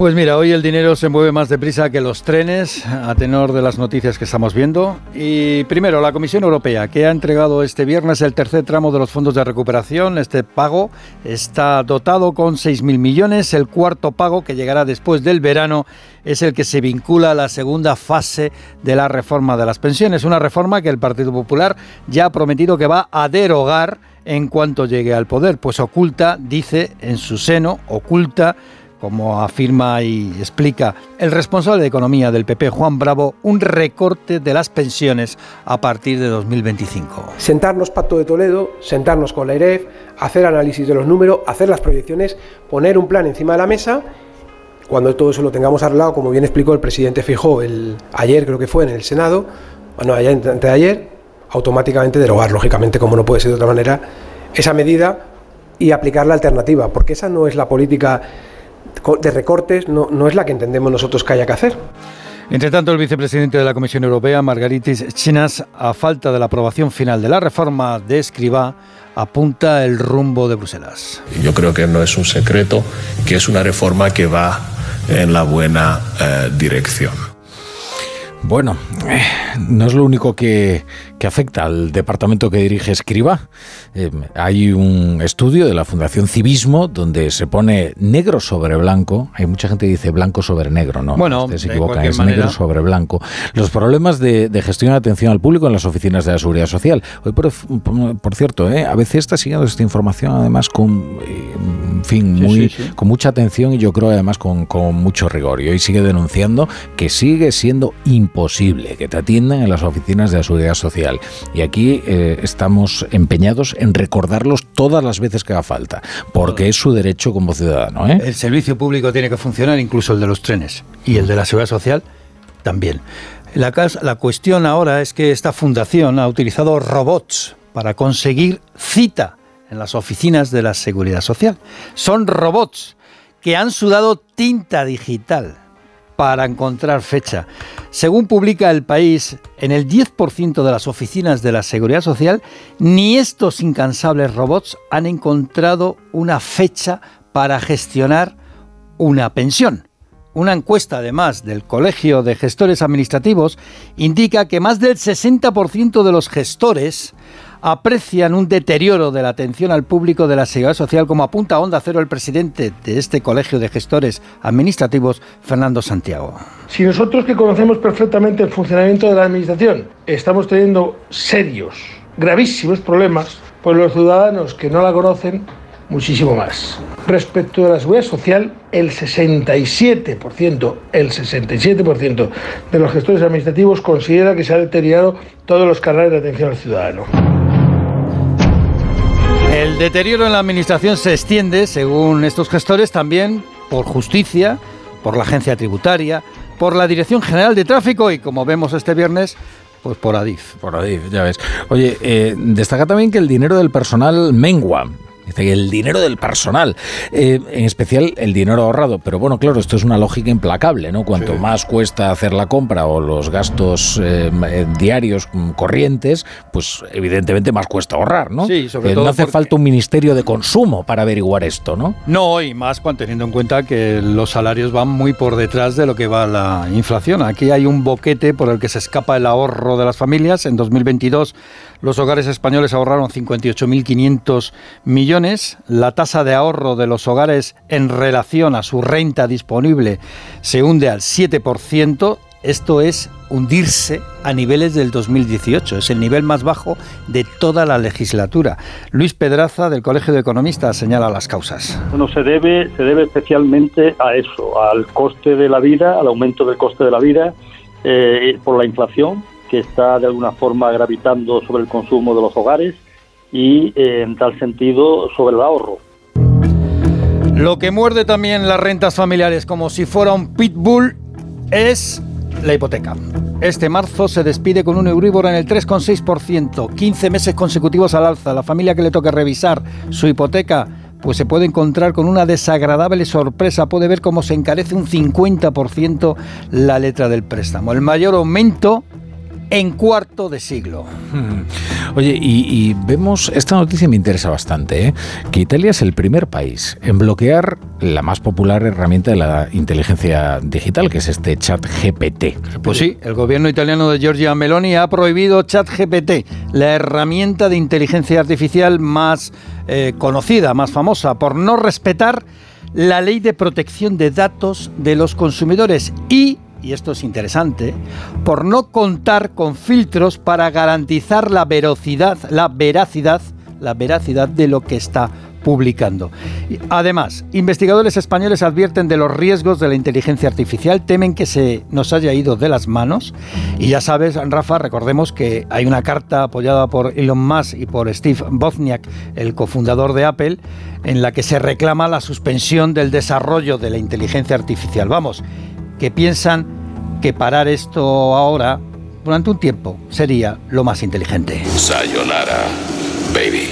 Pues mira, hoy el dinero se mueve más deprisa que los trenes, a tenor de las noticias que estamos viendo. Y primero, la Comisión Europea, que ha entregado este viernes el tercer tramo de los fondos de recuperación. Este pago está dotado con 6.000 millones. El cuarto pago, que llegará después del verano, es el que se vincula a la segunda fase de la reforma de las pensiones. Una reforma que el Partido Popular ya ha prometido que va a derogar en cuanto llegue al poder, pues oculta, dice en su seno, oculta como afirma y explica el responsable de Economía del PP, Juan Bravo, un recorte de las pensiones a partir de 2025. Sentarnos Pacto de Toledo, sentarnos con la IREF, hacer análisis de los números, hacer las proyecciones, poner un plan encima de la mesa. Cuando todo eso lo tengamos arreglado, como bien explicó el presidente Fijó el, ayer, creo que fue en el Senado, bueno, ayer, antes de ayer, automáticamente derogar, lógicamente, como no puede ser de otra manera, esa medida y aplicar la alternativa, porque esa no es la política de recortes no, no es la que entendemos nosotros que haya que hacer. Entre tanto, el vicepresidente de la Comisión Europea, Margaritis Chinas, a falta de la aprobación final de la reforma de Escribá, apunta el rumbo de Bruselas. Yo creo que no es un secreto que es una reforma que va en la buena eh, dirección. Bueno, eh, no es lo único que, que afecta al departamento que dirige Escriba. Eh, hay un estudio de la Fundación Civismo donde se pone negro sobre blanco. Hay mucha gente que dice blanco sobre negro, ¿no? Bueno, se equivoca, es negro sobre blanco. Los problemas de, gestión de atención al público en las oficinas de la Seguridad Social. Hoy, por, cierto, ¿eh? a veces está siguiendo esta información además con, eh, en fin, muy, con mucha atención y yo creo además con, con mucho rigor. Y hoy sigue denunciando que sigue siendo imposible que te atiendan en las oficinas de la Seguridad Social. Y aquí eh, estamos empeñados en recordarlos todas las veces que haga falta, porque es su derecho como ciudadano. ¿eh? El servicio público tiene que funcionar, incluso el de los trenes y el de la seguridad social también. La, la cuestión ahora es que esta fundación ha utilizado robots para conseguir cita en las oficinas de la seguridad social. Son robots que han sudado tinta digital para encontrar fecha. Según publica El País, en el 10% de las oficinas de la Seguridad Social, ni estos incansables robots han encontrado una fecha para gestionar una pensión. Una encuesta, además, del Colegio de Gestores Administrativos indica que más del 60% de los gestores aprecian un deterioro de la atención al público de la seguridad social, como apunta a Onda Cero el presidente de este Colegio de Gestores Administrativos, Fernando Santiago. Si nosotros que conocemos perfectamente el funcionamiento de la Administración estamos teniendo serios, gravísimos problemas, pues los ciudadanos que no la conocen muchísimo más. Respecto a la seguridad social, el 67%, el 67% de los gestores administrativos considera que se ha deteriorado todos los canales de atención al ciudadano. Deterioro en la administración se extiende, según estos gestores, también por justicia, por la agencia tributaria, por la Dirección General de Tráfico y, como vemos este viernes, pues por Adif. Por Adif, ya ves. Oye, eh, destaca también que el dinero del personal mengua. Dice el dinero del personal, eh, en especial el dinero ahorrado. Pero bueno, claro, esto es una lógica implacable, ¿no? Cuanto más cuesta hacer la compra o los gastos eh, eh, diarios mm, corrientes, pues evidentemente más cuesta ahorrar, ¿no? Sí, sobre todo. No hace falta un ministerio de consumo para averiguar esto, ¿no? No, y más cuando teniendo en cuenta que los salarios van muy por detrás de lo que va la inflación. Aquí hay un boquete por el que se escapa el ahorro de las familias. En 2022 los hogares españoles ahorraron 58.500 millones. La tasa de ahorro de los hogares en relación a su renta disponible se hunde al 7%. Esto es hundirse a niveles del 2018. Es el nivel más bajo de toda la legislatura. Luis Pedraza, del Colegio de Economistas, señala las causas. Bueno, se debe, se debe especialmente a eso, al coste de la vida, al aumento del coste de la vida eh, por la inflación, que está de alguna forma gravitando sobre el consumo de los hogares y eh, en tal sentido sobre el ahorro. Lo que muerde también las rentas familiares como si fuera un pitbull es la hipoteca. Este marzo se despide con un Euribor en el 3,6%, 15 meses consecutivos al alza. La familia que le toque revisar su hipoteca pues se puede encontrar con una desagradable sorpresa. Puede ver cómo se encarece un 50% la letra del préstamo. El mayor aumento en cuarto de siglo. Hmm. Oye, y, vemos, esta noticia me interesa bastante, ¿eh? que Italia es el primer país en bloquear la más popular herramienta de la inteligencia digital, que es este chat GPT. Pues sí, el gobierno italiano de Giorgia Meloni ha prohibido chat GPT, la herramienta de inteligencia artificial más eh, conocida, más famosa, por no respetar la ley de protección de datos de los consumidores y y esto es interesante, por no contar con filtros para garantizar la veracidad, la veracidad, la veracidad de lo que está publicando. Además, investigadores españoles advierten de los riesgos de la inteligencia artificial, temen que se nos haya ido de las manos. Y ya sabes, Rafa, recordemos que hay una carta apoyada por Elon Musk y por Steve Wozniak, el cofundador de Apple, en la que se reclama la suspensión del desarrollo de la inteligencia artificial. Vamos, que piensan que parar esto ahora, durante un tiempo, sería lo más inteligente. Sayonara, baby.